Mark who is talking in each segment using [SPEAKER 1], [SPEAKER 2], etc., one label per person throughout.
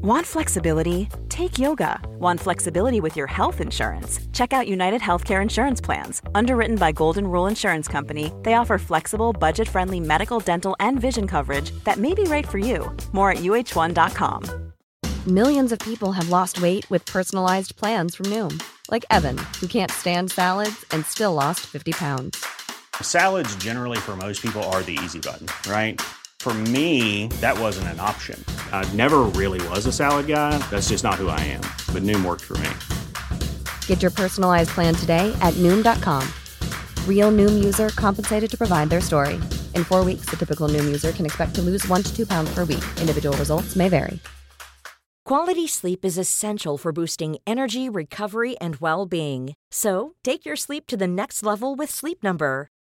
[SPEAKER 1] Want flexibility? Take yoga. Want flexibility with your health insurance? Check out United Healthcare Insurance Plans. Underwritten by Golden Rule Insurance Company, they offer flexible, budget friendly medical, dental, and vision coverage that may be right for you. More at uh1.com.
[SPEAKER 2] Millions of people have lost weight with personalized plans from Noom, like Evan, who can't stand salads and still lost 50 pounds.
[SPEAKER 3] Salads, generally, for most people, are the easy button, right? For me, that wasn't an option. I never really was a salad guy. That's just not who I am. But Noom worked for me.
[SPEAKER 2] Get your personalized plan today at Noom.com. Real Noom user compensated to provide their story. In four weeks, the typical Noom user can expect to lose one to two pounds per week. Individual results may vary.
[SPEAKER 4] Quality sleep is essential for boosting energy, recovery, and well being. So take your sleep to the next level with Sleep Number.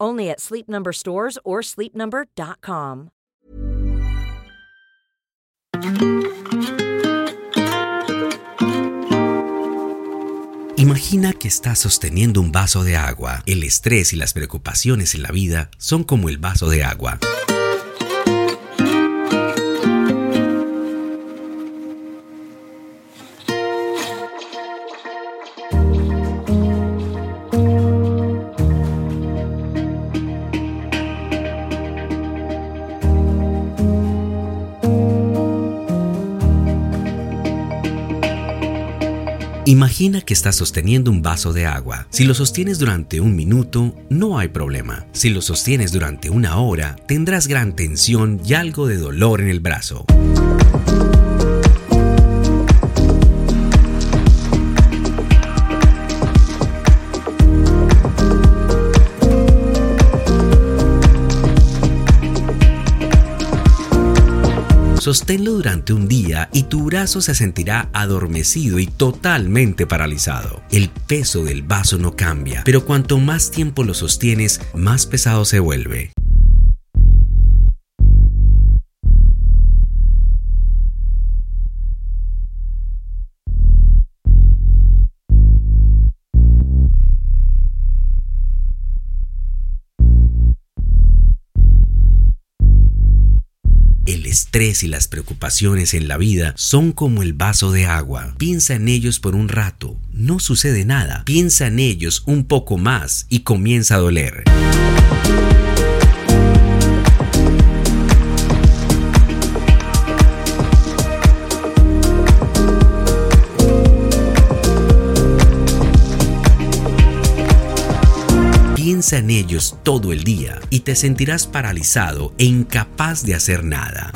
[SPEAKER 4] Only at Sleep Number stores or sleepnumber.com.
[SPEAKER 5] Imagina que estás sosteniendo un vaso de agua. El estrés y las preocupaciones en la vida son como el vaso de agua. Imagina que estás sosteniendo un vaso de agua. Si lo sostienes durante un minuto, no hay problema. Si lo sostienes durante una hora, tendrás gran tensión y algo de dolor en el brazo. Sosténlo durante un día y tu brazo se sentirá adormecido y totalmente paralizado. El peso del vaso no cambia, pero cuanto más tiempo lo sostienes, más pesado se vuelve. El estrés y las preocupaciones en la vida son como el vaso de agua. Piensa en ellos por un rato, no sucede nada. Piensa en ellos un poco más y comienza a doler. Piensa en ellos todo el día y te sentirás paralizado e incapaz de hacer nada.